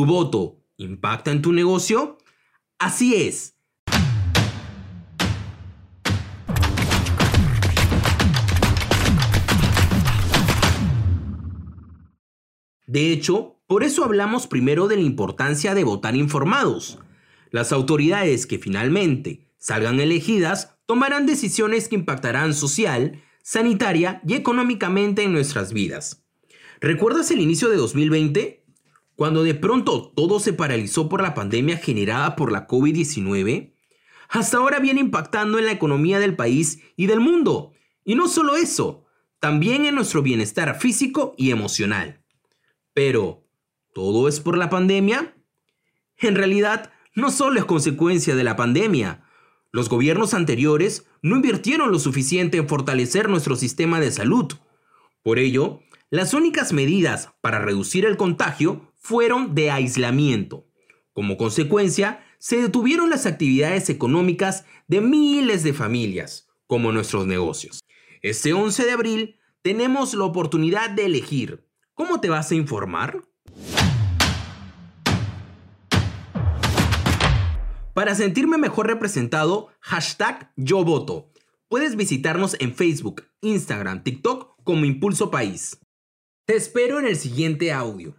¿Tu voto impacta en tu negocio? Así es. De hecho, por eso hablamos primero de la importancia de votar informados. Las autoridades que finalmente salgan elegidas tomarán decisiones que impactarán social, sanitaria y económicamente en nuestras vidas. ¿Recuerdas el inicio de 2020? Cuando de pronto todo se paralizó por la pandemia generada por la COVID-19. Hasta ahora viene impactando en la economía del país y del mundo. Y no solo eso, también en nuestro bienestar físico y emocional. Pero, ¿todo es por la pandemia? En realidad, no solo es consecuencia de la pandemia. Los gobiernos anteriores no invirtieron lo suficiente en fortalecer nuestro sistema de salud. Por ello, las únicas medidas para reducir el contagio fueron de aislamiento. Como consecuencia, se detuvieron las actividades económicas de miles de familias, como nuestros negocios. Este 11 de abril tenemos la oportunidad de elegir ¿Cómo te vas a informar? Para sentirme mejor representado, hashtag yo voto. Puedes visitarnos en Facebook, Instagram, TikTok como Impulso País. Te espero en el siguiente audio.